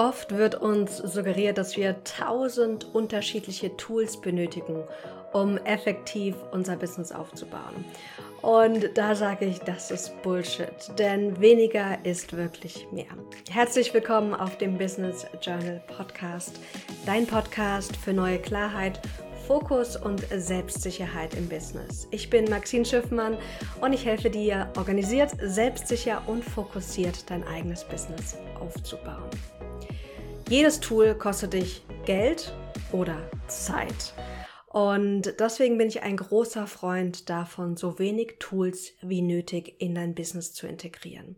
Oft wird uns suggeriert, dass wir tausend unterschiedliche Tools benötigen, um effektiv unser Business aufzubauen. Und da sage ich, das ist Bullshit, denn weniger ist wirklich mehr. Herzlich willkommen auf dem Business Journal Podcast, dein Podcast für neue Klarheit Fokus und Selbstsicherheit im Business. Ich bin Maxine Schiffmann und ich helfe dir, organisiert, selbstsicher und fokussiert dein eigenes Business aufzubauen. Jedes Tool kostet dich Geld oder Zeit. Und deswegen bin ich ein großer Freund davon, so wenig Tools wie nötig in dein Business zu integrieren.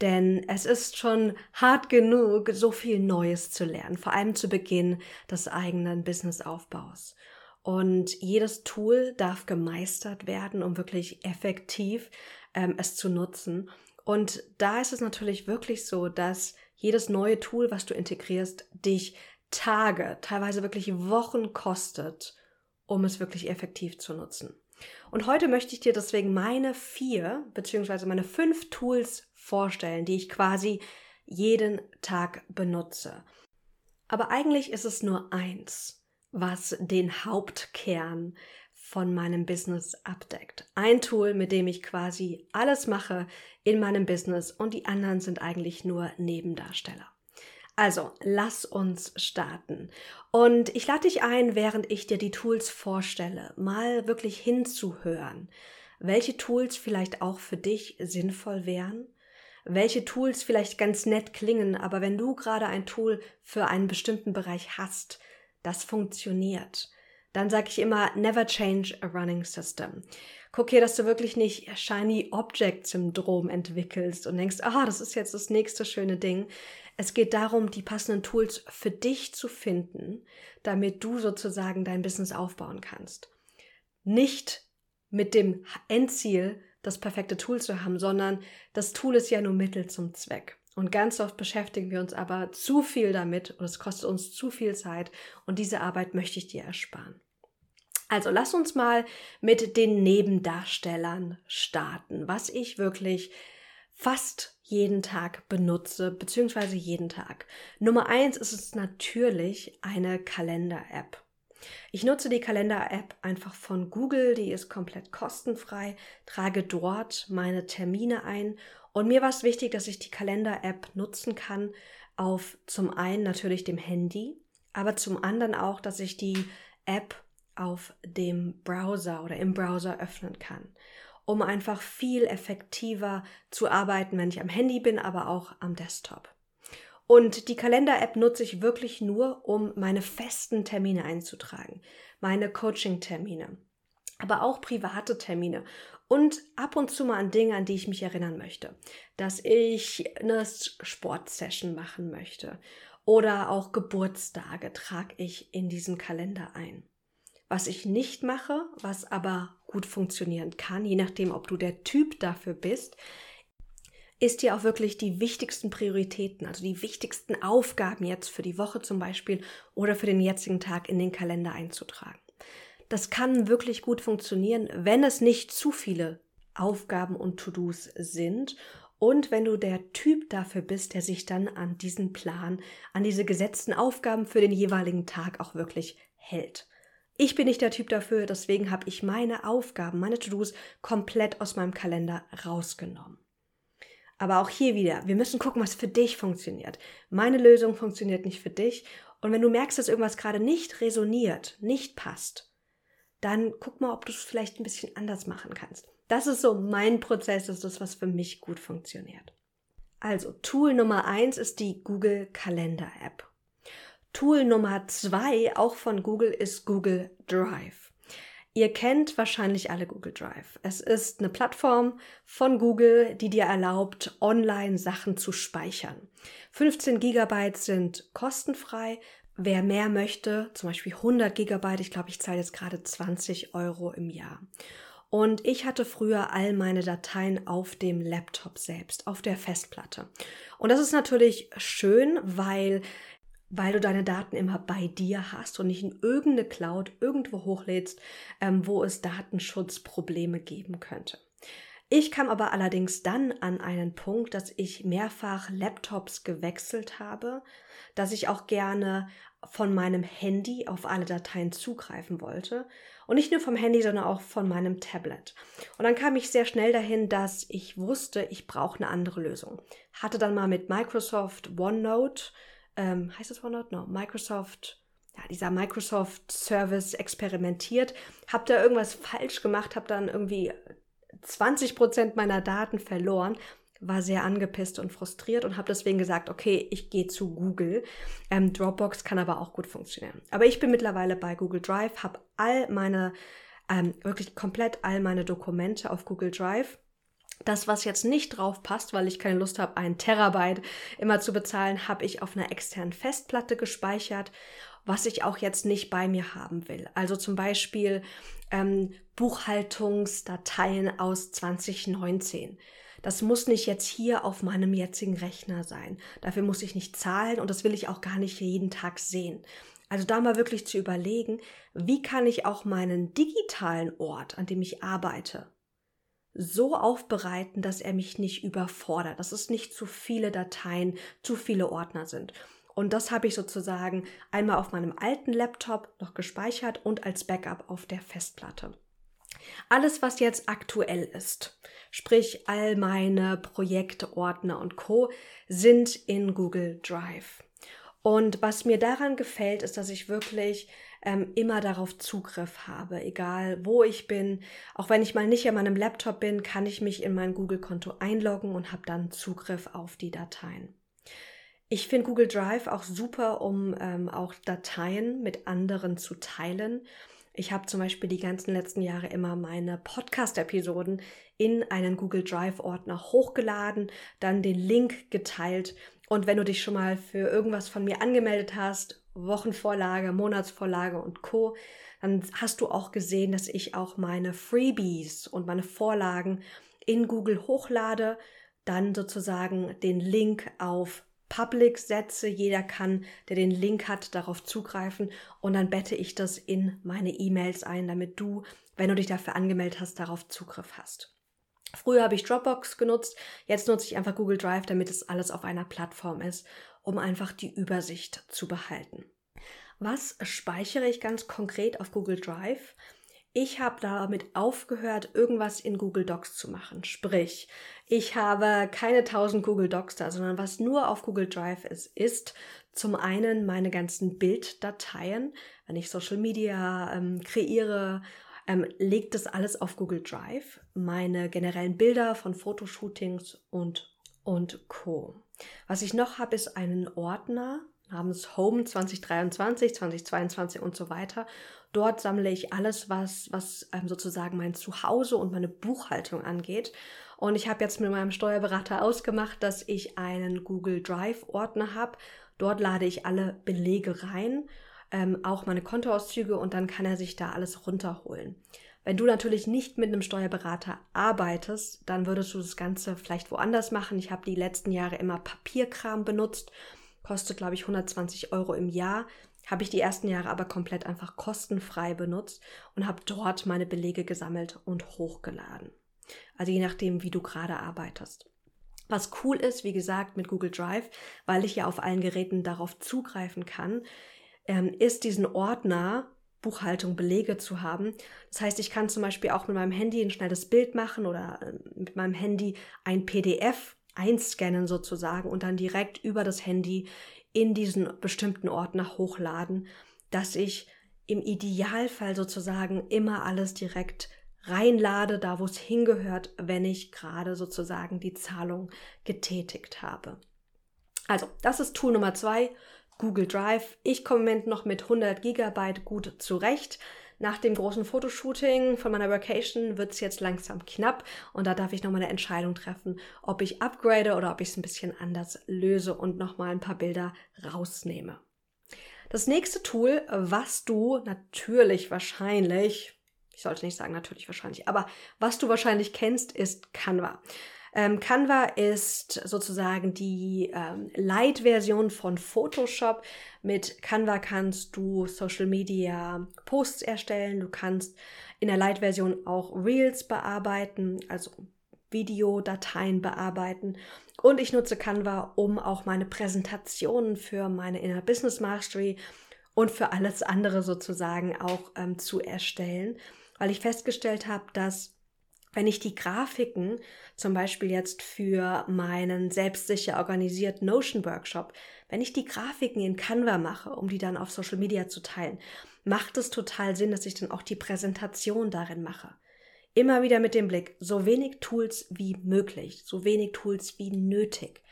Denn es ist schon hart genug, so viel Neues zu lernen, vor allem zu Beginn des eigenen Businessaufbaus. Und jedes Tool darf gemeistert werden, um wirklich effektiv ähm, es zu nutzen. Und da ist es natürlich wirklich so, dass jedes neue Tool, was du integrierst, dich Tage, teilweise wirklich Wochen kostet, um es wirklich effektiv zu nutzen. Und heute möchte ich dir deswegen meine vier beziehungsweise meine fünf Tools vorstellen, die ich quasi jeden Tag benutze. Aber eigentlich ist es nur eins, was den Hauptkern von meinem Business abdeckt. Ein Tool, mit dem ich quasi alles mache in meinem Business und die anderen sind eigentlich nur Nebendarsteller. Also, lass uns starten. Und ich lade dich ein, während ich dir die Tools vorstelle, mal wirklich hinzuhören, welche Tools vielleicht auch für dich sinnvoll wären, welche Tools vielleicht ganz nett klingen, aber wenn du gerade ein Tool für einen bestimmten Bereich hast, das funktioniert, dann sage ich immer, never change a running system. Guck hier, dass du wirklich nicht Shiny Object Syndrom entwickelst und denkst, ah, das ist jetzt das nächste schöne Ding. Es geht darum, die passenden Tools für dich zu finden, damit du sozusagen dein Business aufbauen kannst. Nicht mit dem Endziel, das perfekte Tool zu haben, sondern das Tool ist ja nur Mittel zum Zweck. Und ganz oft beschäftigen wir uns aber zu viel damit und es kostet uns zu viel Zeit und diese Arbeit möchte ich dir ersparen. Also lass uns mal mit den Nebendarstellern starten, was ich wirklich fast jeden Tag benutze, beziehungsweise jeden Tag. Nummer eins ist es natürlich eine Kalender-App. Ich nutze die Kalender-App einfach von Google, die ist komplett kostenfrei, trage dort meine Termine ein und mir war es wichtig, dass ich die Kalender-App nutzen kann auf zum einen natürlich dem Handy, aber zum anderen auch, dass ich die App auf dem Browser oder im Browser öffnen kann, um einfach viel effektiver zu arbeiten, wenn ich am Handy bin, aber auch am Desktop. Und die Kalender-App nutze ich wirklich nur, um meine festen Termine einzutragen, meine Coaching-Termine, aber auch private Termine und ab und zu mal an Dinge, an die ich mich erinnern möchte. Dass ich eine Sportsession machen möchte oder auch Geburtstage trage ich in diesen Kalender ein. Was ich nicht mache, was aber gut funktionieren kann, je nachdem, ob du der Typ dafür bist, ist dir auch wirklich die wichtigsten Prioritäten, also die wichtigsten Aufgaben jetzt für die Woche zum Beispiel oder für den jetzigen Tag in den Kalender einzutragen. Das kann wirklich gut funktionieren, wenn es nicht zu viele Aufgaben und To-Dos sind und wenn du der Typ dafür bist, der sich dann an diesen Plan, an diese gesetzten Aufgaben für den jeweiligen Tag auch wirklich hält. Ich bin nicht der Typ dafür, deswegen habe ich meine Aufgaben, meine To-Dos komplett aus meinem Kalender rausgenommen. Aber auch hier wieder, wir müssen gucken, was für dich funktioniert. Meine Lösung funktioniert nicht für dich. Und wenn du merkst, dass irgendwas gerade nicht resoniert, nicht passt, dann guck mal, ob du es vielleicht ein bisschen anders machen kannst. Das ist so mein Prozess, das ist das, was für mich gut funktioniert. Also, Tool Nummer eins ist die Google Kalender App. Tool Nummer zwei, auch von Google, ist Google Drive. Ihr kennt wahrscheinlich alle Google Drive. Es ist eine Plattform von Google, die dir erlaubt, online Sachen zu speichern. 15 Gigabyte sind kostenfrei, Wer mehr möchte, zum Beispiel 100 Gigabyte, ich glaube, ich zahle jetzt gerade 20 Euro im Jahr. Und ich hatte früher all meine Dateien auf dem Laptop selbst, auf der Festplatte. Und das ist natürlich schön, weil, weil du deine Daten immer bei dir hast und nicht in irgendeine Cloud irgendwo hochlädst, ähm, wo es Datenschutzprobleme geben könnte. Ich kam aber allerdings dann an einen Punkt, dass ich mehrfach Laptops gewechselt habe, dass ich auch gerne von meinem Handy auf alle Dateien zugreifen wollte. Und nicht nur vom Handy, sondern auch von meinem Tablet. Und dann kam ich sehr schnell dahin, dass ich wusste, ich brauche eine andere Lösung. Hatte dann mal mit Microsoft OneNote, ähm, heißt das OneNote? No, Microsoft, ja, dieser Microsoft Service experimentiert, habe da irgendwas falsch gemacht, habe dann irgendwie 20 Prozent meiner Daten verloren, war sehr angepisst und frustriert und habe deswegen gesagt, okay, ich gehe zu Google. Ähm, Dropbox kann aber auch gut funktionieren. Aber ich bin mittlerweile bei Google Drive, habe all meine, ähm, wirklich komplett all meine Dokumente auf Google Drive. Das, was jetzt nicht drauf passt, weil ich keine Lust habe, einen Terabyte immer zu bezahlen, habe ich auf einer externen Festplatte gespeichert, was ich auch jetzt nicht bei mir haben will. Also zum Beispiel ähm, Buchhaltungsdateien aus 2019 das muss nicht jetzt hier auf meinem jetzigen Rechner sein. Dafür muss ich nicht zahlen und das will ich auch gar nicht jeden Tag sehen. Also da mal wirklich zu überlegen, wie kann ich auch meinen digitalen Ort, an dem ich arbeite, so aufbereiten, dass er mich nicht überfordert, dass es nicht zu viele Dateien, zu viele Ordner sind. Und das habe ich sozusagen einmal auf meinem alten Laptop noch gespeichert und als Backup auf der Festplatte. Alles, was jetzt aktuell ist, sprich all meine Projekte, Ordner und Co, sind in Google Drive. Und was mir daran gefällt, ist, dass ich wirklich ähm, immer darauf Zugriff habe, egal wo ich bin. Auch wenn ich mal nicht an meinem Laptop bin, kann ich mich in mein Google-Konto einloggen und habe dann Zugriff auf die Dateien. Ich finde Google Drive auch super, um ähm, auch Dateien mit anderen zu teilen. Ich habe zum Beispiel die ganzen letzten Jahre immer meine Podcast-Episoden in einen Google Drive-Ordner hochgeladen, dann den Link geteilt. Und wenn du dich schon mal für irgendwas von mir angemeldet hast, Wochenvorlage, Monatsvorlage und Co., dann hast du auch gesehen, dass ich auch meine Freebies und meine Vorlagen in Google hochlade, dann sozusagen den Link auf Public setze. Jeder kann, der den Link hat, darauf zugreifen und dann bette ich das in meine E-Mails ein, damit du, wenn du dich dafür angemeldet hast, darauf Zugriff hast. Früher habe ich Dropbox genutzt, jetzt nutze ich einfach Google Drive, damit es alles auf einer Plattform ist, um einfach die Übersicht zu behalten. Was speichere ich ganz konkret auf Google Drive? Ich habe damit aufgehört, irgendwas in Google Docs zu machen. Sprich, ich habe keine 1000 Google Docs da, sondern was nur auf Google Drive ist, ist zum einen meine ganzen Bilddateien. Wenn ich Social Media ähm, kreiere, ähm, legt das alles auf Google Drive. Meine generellen Bilder von Fotoshootings und, und Co. Was ich noch habe, ist einen Ordner namens Home 2023, 2022 und so weiter. Dort sammle ich alles, was, was ähm, sozusagen mein Zuhause und meine Buchhaltung angeht. Und ich habe jetzt mit meinem Steuerberater ausgemacht, dass ich einen Google Drive-Ordner habe. Dort lade ich alle Belege rein, ähm, auch meine Kontoauszüge und dann kann er sich da alles runterholen. Wenn du natürlich nicht mit einem Steuerberater arbeitest, dann würdest du das Ganze vielleicht woanders machen. Ich habe die letzten Jahre immer Papierkram benutzt, kostet glaube ich 120 Euro im Jahr habe ich die ersten Jahre aber komplett einfach kostenfrei benutzt und habe dort meine Belege gesammelt und hochgeladen. Also je nachdem, wie du gerade arbeitest. Was cool ist, wie gesagt, mit Google Drive, weil ich ja auf allen Geräten darauf zugreifen kann, ähm, ist diesen Ordner Buchhaltung, Belege zu haben. Das heißt, ich kann zum Beispiel auch mit meinem Handy ein schnelles Bild machen oder äh, mit meinem Handy ein PDF einscannen sozusagen und dann direkt über das Handy in diesen bestimmten Ordner hochladen, dass ich im Idealfall sozusagen immer alles direkt reinlade, da wo es hingehört, wenn ich gerade sozusagen die Zahlung getätigt habe. Also, das ist Tool Nummer zwei, Google Drive. Ich komme im Moment noch mit 100 Gigabyte gut zurecht. Nach dem großen Fotoshooting von meiner Vacation wird es jetzt langsam knapp und da darf ich nochmal eine Entscheidung treffen, ob ich upgrade oder ob ich es ein bisschen anders löse und nochmal ein paar Bilder rausnehme. Das nächste Tool, was du natürlich wahrscheinlich, ich sollte nicht sagen natürlich wahrscheinlich, aber was du wahrscheinlich kennst, ist Canva. Ähm, Canva ist sozusagen die ähm, Light-Version von Photoshop. Mit Canva kannst du Social Media Posts erstellen. Du kannst in der Light-Version auch Reels bearbeiten, also Videodateien bearbeiten. Und ich nutze Canva, um auch meine Präsentationen für meine Inner Business Mastery und für alles andere sozusagen auch ähm, zu erstellen, weil ich festgestellt habe, dass wenn ich die Grafiken zum Beispiel jetzt für meinen selbstsicher organisierten Notion Workshop, wenn ich die Grafiken in Canva mache, um die dann auf Social Media zu teilen, macht es total Sinn, dass ich dann auch die Präsentation darin mache. Immer wieder mit dem Blick, so wenig Tools wie möglich, so wenig Tools wie nötig.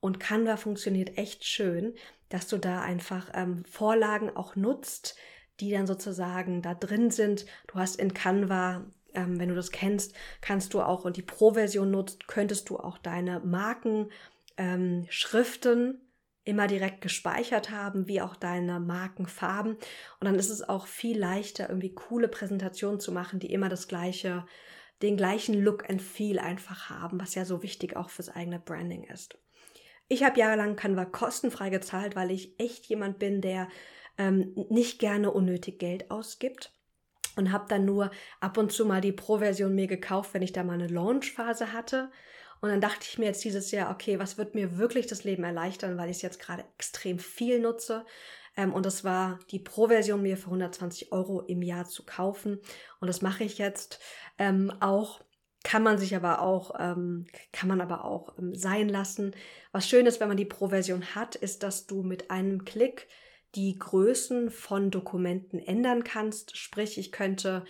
Und Canva funktioniert echt schön, dass du da einfach ähm, Vorlagen auch nutzt, die dann sozusagen da drin sind. Du hast in Canva ähm, wenn du das kennst, kannst du auch und die Pro-Version nutzt, könntest du auch deine Markenschriften ähm, immer direkt gespeichert haben, wie auch deine Markenfarben. Und dann ist es auch viel leichter, irgendwie coole Präsentationen zu machen, die immer das gleiche, den gleichen Look and Feel einfach haben, was ja so wichtig auch fürs eigene Branding ist. Ich habe jahrelang Canva kostenfrei gezahlt, weil ich echt jemand bin, der ähm, nicht gerne unnötig Geld ausgibt und habe dann nur ab und zu mal die Pro-Version mir gekauft, wenn ich da mal eine Launch-Phase hatte. Und dann dachte ich mir jetzt dieses Jahr, okay, was wird mir wirklich das Leben erleichtern, weil ich es jetzt gerade extrem viel nutze. Ähm, und das war die Pro-Version mir für 120 Euro im Jahr zu kaufen. Und das mache ich jetzt ähm, auch. Kann man sich aber auch, ähm, kann man aber auch ähm, sein lassen. Was schön ist, wenn man die Pro-Version hat, ist, dass du mit einem Klick die Größen von Dokumenten ändern kannst. Sprich, ich könnte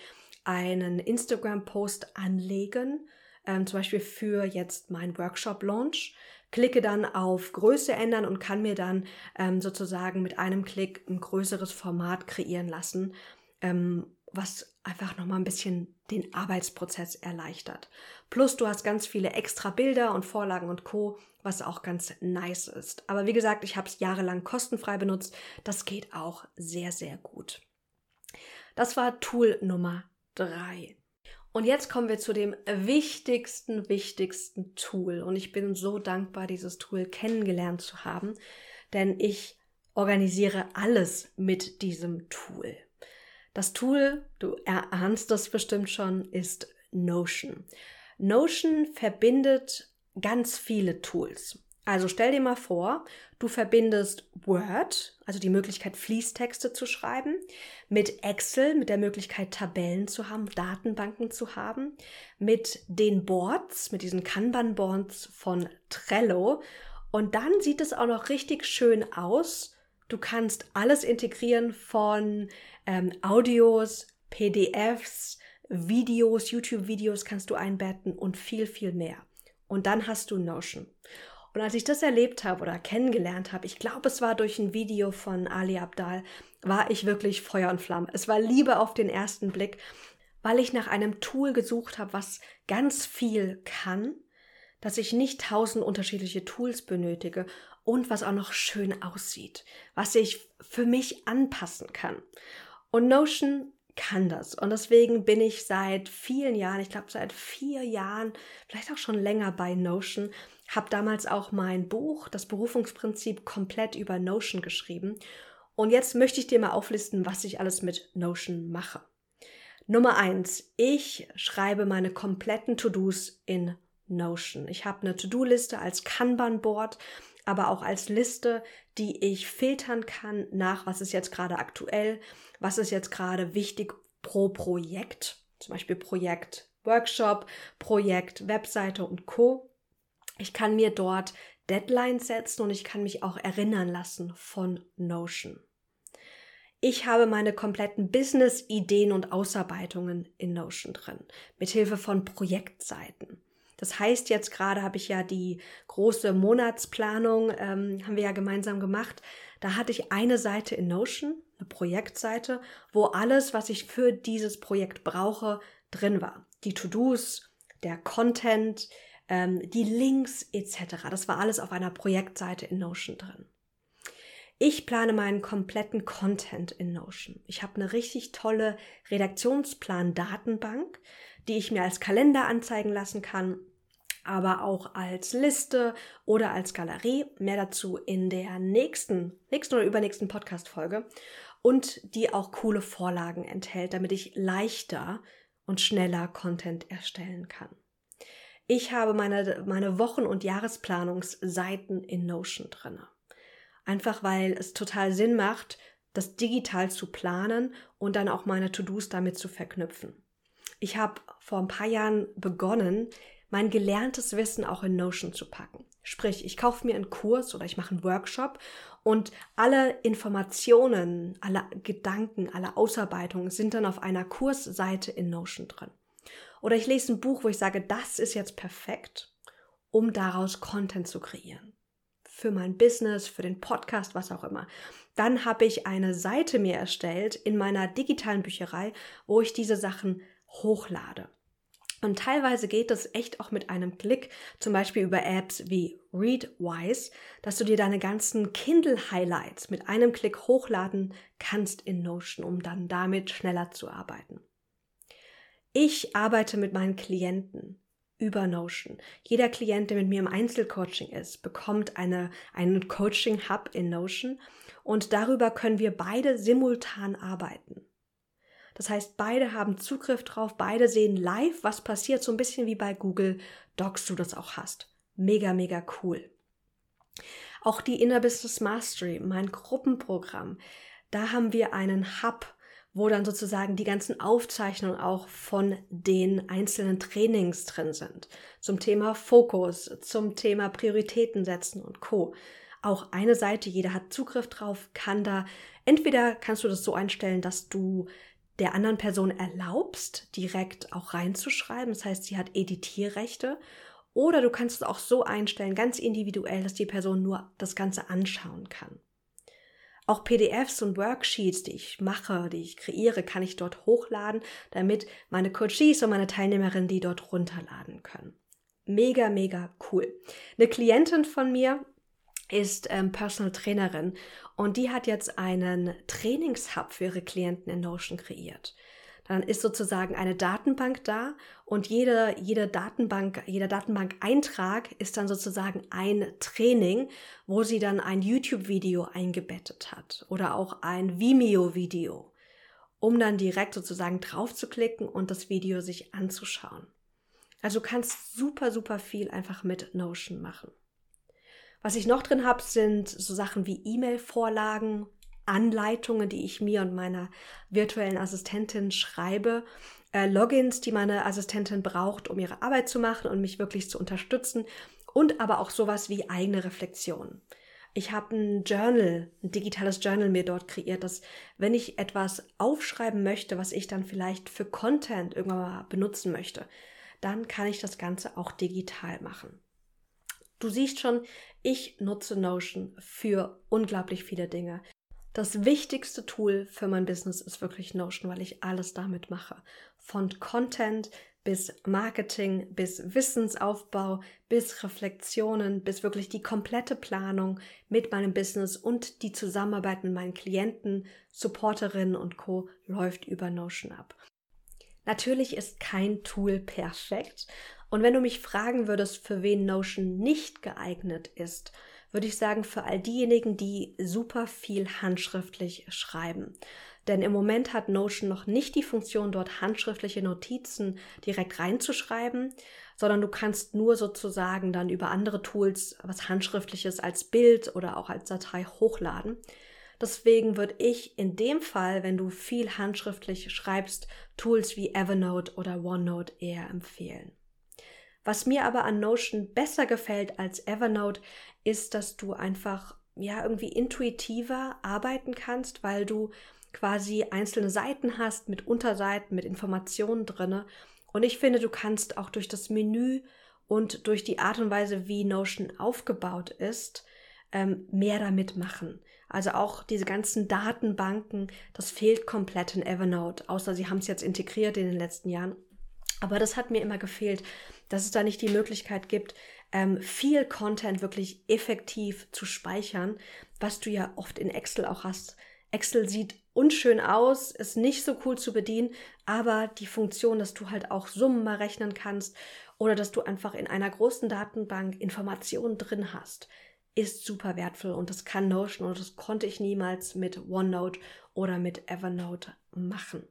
einen Instagram-Post anlegen, ähm, zum Beispiel für jetzt mein Workshop-Launch, klicke dann auf Größe ändern und kann mir dann ähm, sozusagen mit einem Klick ein größeres Format kreieren lassen, ähm, was einfach nochmal ein bisschen den Arbeitsprozess erleichtert. Plus du hast ganz viele extra Bilder und Vorlagen und Co, was auch ganz nice ist. Aber wie gesagt, ich habe es jahrelang kostenfrei benutzt. Das geht auch sehr, sehr gut. Das war Tool Nummer drei. Und jetzt kommen wir zu dem wichtigsten, wichtigsten Tool. Und ich bin so dankbar, dieses Tool kennengelernt zu haben, denn ich organisiere alles mit diesem Tool. Das Tool, du erahnst das bestimmt schon, ist Notion. Notion verbindet ganz viele Tools. Also stell dir mal vor, du verbindest Word, also die Möglichkeit, Fließtexte zu schreiben, mit Excel, mit der Möglichkeit, Tabellen zu haben, Datenbanken zu haben, mit den Boards, mit diesen Kanban-Boards von Trello. Und dann sieht es auch noch richtig schön aus. Du kannst alles integrieren von ähm, Audios, PDFs, Videos, YouTube-Videos kannst du einbetten und viel, viel mehr. Und dann hast du Notion. Und als ich das erlebt habe oder kennengelernt habe, ich glaube, es war durch ein Video von Ali Abdal, war ich wirklich Feuer und Flamme. Es war Liebe auf den ersten Blick, weil ich nach einem Tool gesucht habe, was ganz viel kann, dass ich nicht tausend unterschiedliche Tools benötige und was auch noch schön aussieht, was ich für mich anpassen kann. Und Notion kann das. Und deswegen bin ich seit vielen Jahren, ich glaube seit vier Jahren, vielleicht auch schon länger bei Notion, habe damals auch mein Buch, das Berufungsprinzip, komplett über Notion geschrieben. Und jetzt möchte ich dir mal auflisten, was ich alles mit Notion mache. Nummer eins, ich schreibe meine kompletten To-Dos in Notion. Ich habe eine To-Do-Liste als Kanban-Board aber auch als Liste, die ich filtern kann nach, was ist jetzt gerade aktuell, was ist jetzt gerade wichtig pro Projekt, zum Beispiel Projekt Workshop, Projekt Webseite und Co. Ich kann mir dort Deadlines setzen und ich kann mich auch erinnern lassen von Notion. Ich habe meine kompletten Business-Ideen und Ausarbeitungen in Notion drin, mithilfe von Projektseiten. Das heißt, jetzt gerade habe ich ja die große Monatsplanung, ähm, haben wir ja gemeinsam gemacht. Da hatte ich eine Seite in Notion, eine Projektseite, wo alles, was ich für dieses Projekt brauche, drin war. Die To-Dos, der Content, ähm, die Links etc. Das war alles auf einer Projektseite in Notion drin. Ich plane meinen kompletten Content in Notion. Ich habe eine richtig tolle Redaktionsplan-Datenbank, die ich mir als Kalender anzeigen lassen kann aber auch als Liste oder als Galerie. Mehr dazu in der nächsten, nächsten oder übernächsten Podcast-Folge. Und die auch coole Vorlagen enthält, damit ich leichter und schneller Content erstellen kann. Ich habe meine, meine Wochen- und Jahresplanungsseiten in Notion drin. Einfach weil es total Sinn macht, das digital zu planen und dann auch meine To-Dos damit zu verknüpfen. Ich habe vor ein paar Jahren begonnen, mein gelerntes Wissen auch in Notion zu packen. Sprich, ich kaufe mir einen Kurs oder ich mache einen Workshop und alle Informationen, alle Gedanken, alle Ausarbeitungen sind dann auf einer Kursseite in Notion drin. Oder ich lese ein Buch, wo ich sage, das ist jetzt perfekt, um daraus Content zu kreieren. Für mein Business, für den Podcast, was auch immer. Dann habe ich eine Seite mir erstellt in meiner digitalen Bücherei, wo ich diese Sachen hochlade. Und teilweise geht das echt auch mit einem Klick, zum Beispiel über Apps wie Readwise, dass du dir deine ganzen Kindle-Highlights mit einem Klick hochladen kannst in Notion, um dann damit schneller zu arbeiten. Ich arbeite mit meinen Klienten über Notion. Jeder Klient, der mit mir im Einzelcoaching ist, bekommt eine, einen Coaching-Hub in Notion und darüber können wir beide simultan arbeiten. Das heißt, beide haben Zugriff drauf, beide sehen live, was passiert, so ein bisschen wie bei Google Docs du das auch hast. Mega, mega cool. Auch die Inner Business Mastery, mein Gruppenprogramm, da haben wir einen Hub, wo dann sozusagen die ganzen Aufzeichnungen auch von den einzelnen Trainings drin sind. Zum Thema Fokus, zum Thema Prioritäten setzen und Co. Auch eine Seite, jeder hat Zugriff drauf, kann da, entweder kannst du das so einstellen, dass du der anderen Person erlaubst, direkt auch reinzuschreiben. Das heißt, sie hat Editierrechte. Oder du kannst es auch so einstellen, ganz individuell, dass die Person nur das Ganze anschauen kann. Auch PDFs und Worksheets, die ich mache, die ich kreiere, kann ich dort hochladen, damit meine Coaches und meine Teilnehmerinnen die dort runterladen können. Mega, mega cool. Eine Klientin von mir ist ähm, Personal Trainerin und die hat jetzt einen Trainingshub für ihre Klienten in Notion kreiert. Dann ist sozusagen eine Datenbank da und jede, jede Datenbank, jeder Datenbank-Eintrag ist dann sozusagen ein Training, wo sie dann ein YouTube-Video eingebettet hat oder auch ein Vimeo-Video, um dann direkt sozusagen drauf zu klicken und das Video sich anzuschauen. Also du kannst super, super viel einfach mit Notion machen. Was ich noch drin habe, sind so Sachen wie E-Mail-Vorlagen, Anleitungen, die ich mir und meiner virtuellen Assistentin schreibe, äh, Logins, die meine Assistentin braucht, um ihre Arbeit zu machen und mich wirklich zu unterstützen und aber auch sowas wie eigene Reflexionen. Ich habe ein Journal, ein digitales Journal mir dort kreiert, dass wenn ich etwas aufschreiben möchte, was ich dann vielleicht für Content irgendwann mal benutzen möchte, dann kann ich das Ganze auch digital machen. Du siehst schon, ich nutze Notion für unglaublich viele Dinge. Das wichtigste Tool für mein Business ist wirklich Notion, weil ich alles damit mache. Von Content bis Marketing, bis Wissensaufbau, bis Reflexionen, bis wirklich die komplette Planung mit meinem Business und die Zusammenarbeit mit meinen Klienten, Supporterinnen und Co. läuft über Notion ab. Natürlich ist kein Tool perfekt und wenn du mich fragen würdest, für wen Notion nicht geeignet ist, würde ich sagen, für all diejenigen, die super viel handschriftlich schreiben. Denn im Moment hat Notion noch nicht die Funktion, dort handschriftliche Notizen direkt reinzuschreiben, sondern du kannst nur sozusagen dann über andere Tools was handschriftliches als Bild oder auch als Datei hochladen. Deswegen würde ich in dem Fall, wenn du viel handschriftlich schreibst, Tools wie Evernote oder OneNote eher empfehlen. Was mir aber an Notion besser gefällt als Evernote, ist, dass du einfach ja irgendwie intuitiver arbeiten kannst, weil du quasi einzelne Seiten hast mit Unterseiten, mit Informationen drinne. Und ich finde, du kannst auch durch das Menü und durch die Art und Weise, wie Notion aufgebaut ist, ähm, mehr damit machen. Also auch diese ganzen Datenbanken, das fehlt komplett in Evernote, außer sie haben es jetzt integriert in den letzten Jahren. Aber das hat mir immer gefehlt, dass es da nicht die Möglichkeit gibt, ähm, viel Content wirklich effektiv zu speichern, was du ja oft in Excel auch hast. Excel sieht unschön aus, ist nicht so cool zu bedienen, aber die Funktion, dass du halt auch Summen mal rechnen kannst oder dass du einfach in einer großen Datenbank Informationen drin hast, ist super wertvoll und das kann Notion und das konnte ich niemals mit OneNote oder mit Evernote machen.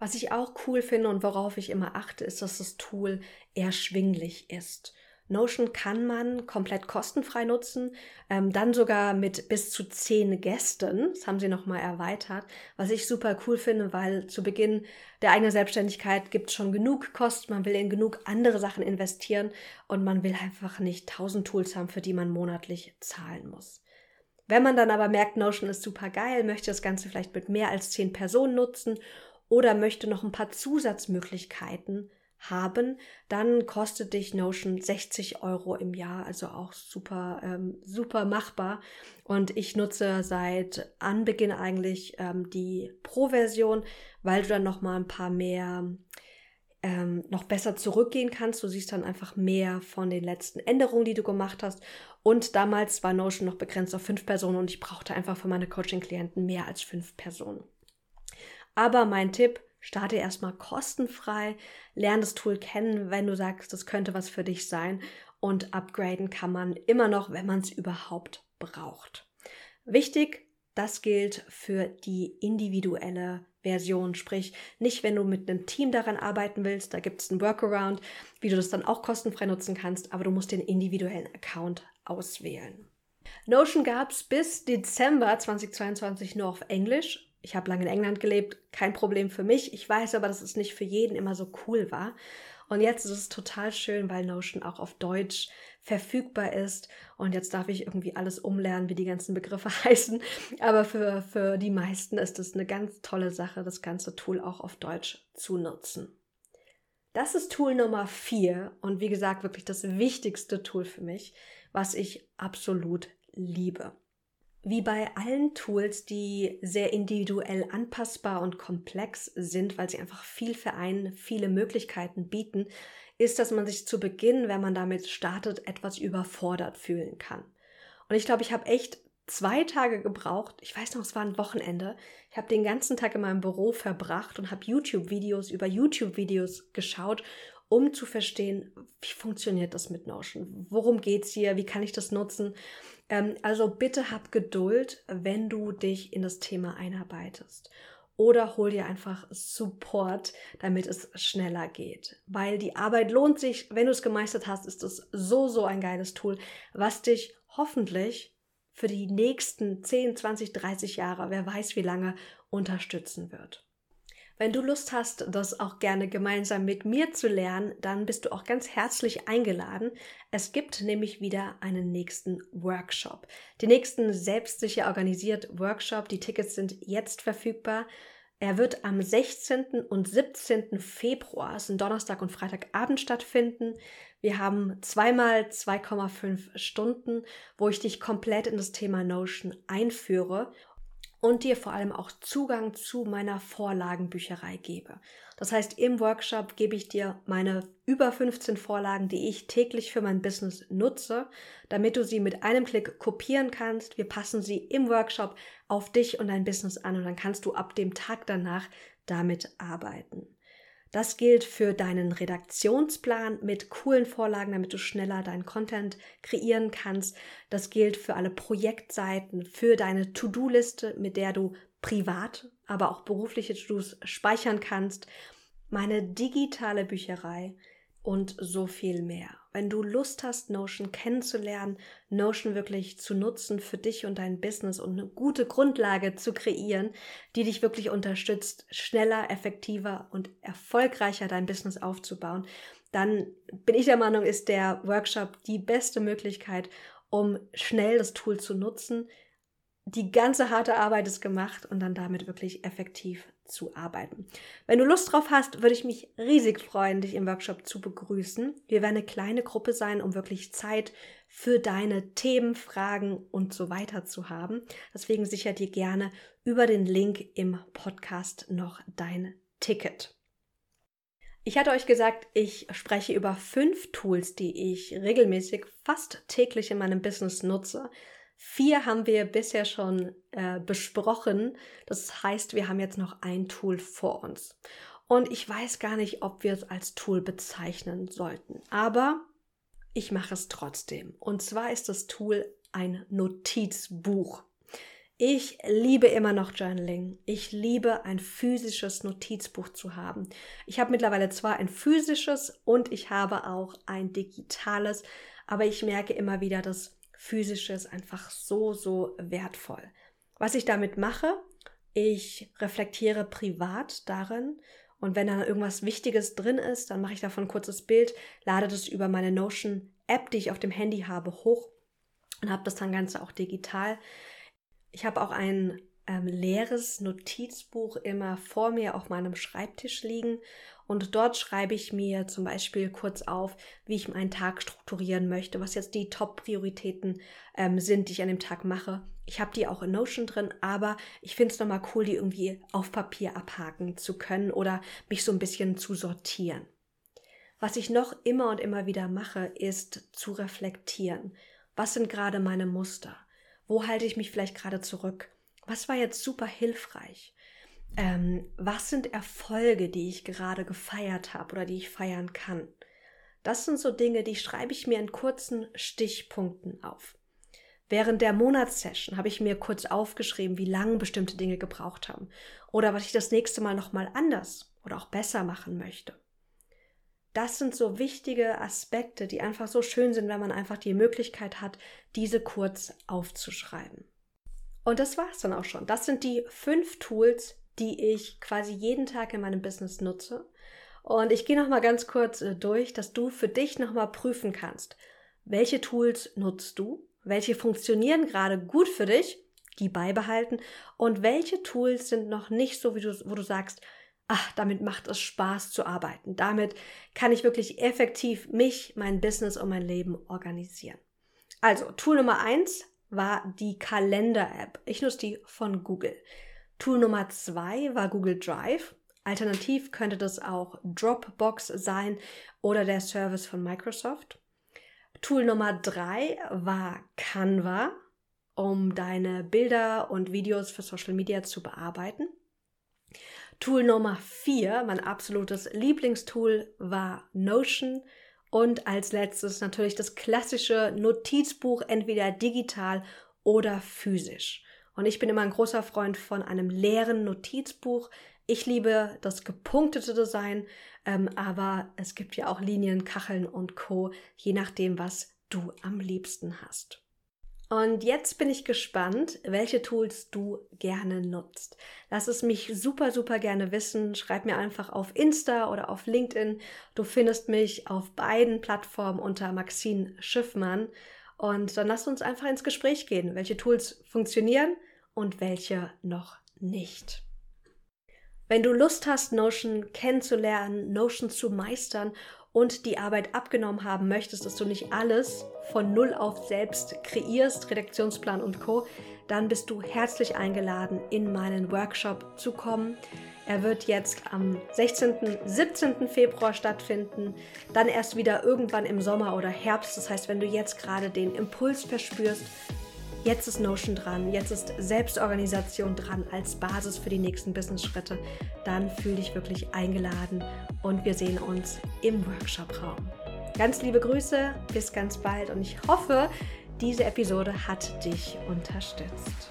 Was ich auch cool finde und worauf ich immer achte, ist, dass das Tool erschwinglich ist. Notion kann man komplett kostenfrei nutzen, ähm, dann sogar mit bis zu zehn Gästen. Das haben sie nochmal erweitert, was ich super cool finde, weil zu Beginn der eigenen Selbstständigkeit gibt es schon genug Kosten, man will in genug andere Sachen investieren und man will einfach nicht tausend Tools haben, für die man monatlich zahlen muss. Wenn man dann aber merkt, Notion ist super geil, möchte das Ganze vielleicht mit mehr als zehn Personen nutzen oder möchte noch ein paar Zusatzmöglichkeiten haben, dann kostet dich Notion 60 Euro im Jahr, also auch super, ähm, super machbar. Und ich nutze seit Anbeginn eigentlich ähm, die Pro-Version, weil du dann noch mal ein paar mehr ähm, noch besser zurückgehen kannst. Du siehst dann einfach mehr von den letzten Änderungen, die du gemacht hast. Und damals war Notion noch begrenzt auf fünf Personen und ich brauchte einfach für meine Coaching-Klienten mehr als fünf Personen. Aber mein Tipp, Starte erstmal kostenfrei, lerne das Tool kennen, wenn du sagst, das könnte was für dich sein. Und upgraden kann man immer noch, wenn man es überhaupt braucht. Wichtig, das gilt für die individuelle Version, sprich nicht, wenn du mit einem Team daran arbeiten willst, da gibt es einen Workaround, wie du das dann auch kostenfrei nutzen kannst, aber du musst den individuellen Account auswählen. Notion gab es bis Dezember 2022 nur auf Englisch ich habe lange in England gelebt, kein Problem für mich. Ich weiß aber, dass es nicht für jeden immer so cool war. Und jetzt ist es total schön, weil Notion auch auf Deutsch verfügbar ist. Und jetzt darf ich irgendwie alles umlernen, wie die ganzen Begriffe heißen. Aber für, für die meisten ist es eine ganz tolle Sache, das ganze Tool auch auf Deutsch zu nutzen. Das ist Tool Nummer vier und wie gesagt wirklich das wichtigste Tool für mich, was ich absolut liebe. Wie bei allen Tools, die sehr individuell anpassbar und komplex sind, weil sie einfach viel vereinen, viele Möglichkeiten bieten, ist, dass man sich zu Beginn, wenn man damit startet, etwas überfordert fühlen kann. Und ich glaube, ich habe echt zwei Tage gebraucht. Ich weiß noch, es war ein Wochenende. Ich habe den ganzen Tag in meinem Büro verbracht und habe YouTube-Videos über YouTube-Videos geschaut, um zu verstehen, wie funktioniert das mit Notion? Worum geht's hier? Wie kann ich das nutzen? Ähm, also bitte hab Geduld, wenn du dich in das Thema einarbeitest. Oder hol dir einfach Support, damit es schneller geht. Weil die Arbeit lohnt sich. Wenn du es gemeistert hast, ist es so, so ein geiles Tool, was dich hoffentlich für die nächsten 10, 20, 30 Jahre, wer weiß wie lange, unterstützen wird. Wenn du Lust hast, das auch gerne gemeinsam mit mir zu lernen, dann bist du auch ganz herzlich eingeladen. Es gibt nämlich wieder einen nächsten Workshop. Den nächsten selbstsicher organisiert Workshop. Die Tickets sind jetzt verfügbar. Er wird am 16. und 17. Februar, es sind Donnerstag und Freitagabend stattfinden. Wir haben zweimal 2,5 Stunden, wo ich dich komplett in das Thema Notion einführe und dir vor allem auch Zugang zu meiner Vorlagenbücherei gebe. Das heißt, im Workshop gebe ich dir meine über 15 Vorlagen, die ich täglich für mein Business nutze, damit du sie mit einem Klick kopieren kannst. Wir passen sie im Workshop auf dich und dein Business an und dann kannst du ab dem Tag danach damit arbeiten. Das gilt für deinen Redaktionsplan mit coolen Vorlagen, damit du schneller deinen Content kreieren kannst. Das gilt für alle Projektseiten, für deine To-Do-Liste, mit der du privat, aber auch berufliche To-Dos speichern kannst. Meine digitale Bücherei, und so viel mehr. Wenn du Lust hast, Notion kennenzulernen, Notion wirklich zu nutzen für dich und dein Business und eine gute Grundlage zu kreieren, die dich wirklich unterstützt, schneller, effektiver und erfolgreicher dein Business aufzubauen, dann bin ich der Meinung, ist der Workshop die beste Möglichkeit, um schnell das Tool zu nutzen, die ganze harte Arbeit ist gemacht und dann damit wirklich effektiv zu arbeiten. Wenn du Lust drauf hast, würde ich mich riesig freuen, dich im Workshop zu begrüßen. Wir werden eine kleine Gruppe sein, um wirklich Zeit für deine Themen, Fragen und so weiter zu haben. Deswegen sicher dir gerne über den Link im Podcast noch dein Ticket. Ich hatte euch gesagt, ich spreche über fünf Tools, die ich regelmäßig fast täglich in meinem Business nutze. Vier haben wir bisher schon äh, besprochen. Das heißt, wir haben jetzt noch ein Tool vor uns. Und ich weiß gar nicht, ob wir es als Tool bezeichnen sollten. Aber ich mache es trotzdem. Und zwar ist das Tool ein Notizbuch. Ich liebe immer noch Journaling. Ich liebe ein physisches Notizbuch zu haben. Ich habe mittlerweile zwar ein physisches und ich habe auch ein digitales, aber ich merke immer wieder, dass physische ist einfach so, so wertvoll. Was ich damit mache, ich reflektiere privat darin und wenn da irgendwas Wichtiges drin ist, dann mache ich davon ein kurzes Bild, lade das über meine Notion App, die ich auf dem Handy habe, hoch und habe das dann Ganze auch digital. Ich habe auch ein ähm, leeres Notizbuch immer vor mir auf meinem Schreibtisch liegen und dort schreibe ich mir zum Beispiel kurz auf, wie ich meinen Tag strukturieren möchte, was jetzt die Top-Prioritäten ähm, sind, die ich an dem Tag mache. Ich habe die auch in Notion drin, aber ich finde es nochmal cool, die irgendwie auf Papier abhaken zu können oder mich so ein bisschen zu sortieren. Was ich noch immer und immer wieder mache, ist zu reflektieren. Was sind gerade meine Muster? Wo halte ich mich vielleicht gerade zurück? Was war jetzt super hilfreich? Ähm, was sind Erfolge, die ich gerade gefeiert habe oder die ich feiern kann? Das sind so Dinge, die schreibe ich mir in kurzen Stichpunkten auf. Während der Monatssession habe ich mir kurz aufgeschrieben, wie lange bestimmte Dinge gebraucht haben oder was ich das nächste Mal nochmal anders oder auch besser machen möchte. Das sind so wichtige Aspekte, die einfach so schön sind, wenn man einfach die Möglichkeit hat, diese kurz aufzuschreiben. Und das war es dann auch schon. Das sind die fünf Tools, die ich quasi jeden Tag in meinem Business nutze. Und ich gehe noch mal ganz kurz äh, durch, dass du für dich noch mal prüfen kannst, welche Tools nutzt du, welche funktionieren gerade gut für dich, die beibehalten und welche Tools sind noch nicht so, wie du, wo du sagst, ach, damit macht es Spaß zu arbeiten. Damit kann ich wirklich effektiv mich, mein Business und mein Leben organisieren. Also, Tool Nummer eins war die Kalender-App. Ich nutze die von Google. Tool Nummer zwei war Google Drive. Alternativ könnte das auch Dropbox sein oder der Service von Microsoft. Tool Nummer drei war Canva, um deine Bilder und Videos für Social Media zu bearbeiten. Tool Nummer vier, mein absolutes Lieblingstool, war Notion. Und als letztes natürlich das klassische Notizbuch, entweder digital oder physisch. Und ich bin immer ein großer Freund von einem leeren Notizbuch. Ich liebe das gepunktete Design, ähm, aber es gibt ja auch Linien, Kacheln und Co, je nachdem, was du am liebsten hast. Und jetzt bin ich gespannt, welche Tools du gerne nutzt. Lass es mich super, super gerne wissen. Schreib mir einfach auf Insta oder auf LinkedIn. Du findest mich auf beiden Plattformen unter Maxine Schiffmann. Und dann lass uns einfach ins Gespräch gehen, welche Tools funktionieren und welche noch nicht. Wenn du Lust hast, Notion kennenzulernen, Notion zu meistern und die Arbeit abgenommen haben möchtest, dass du nicht alles von Null auf selbst kreierst, Redaktionsplan und Co., dann bist du herzlich eingeladen, in meinen Workshop zu kommen. Er wird jetzt am 16., 17. Februar stattfinden, dann erst wieder irgendwann im Sommer oder Herbst. Das heißt, wenn du jetzt gerade den Impuls verspürst, Jetzt ist Notion dran, jetzt ist Selbstorganisation dran als Basis für die nächsten Business-Schritte. Dann fühl dich wirklich eingeladen und wir sehen uns im Workshop-Raum. Ganz liebe Grüße, bis ganz bald und ich hoffe, diese Episode hat dich unterstützt.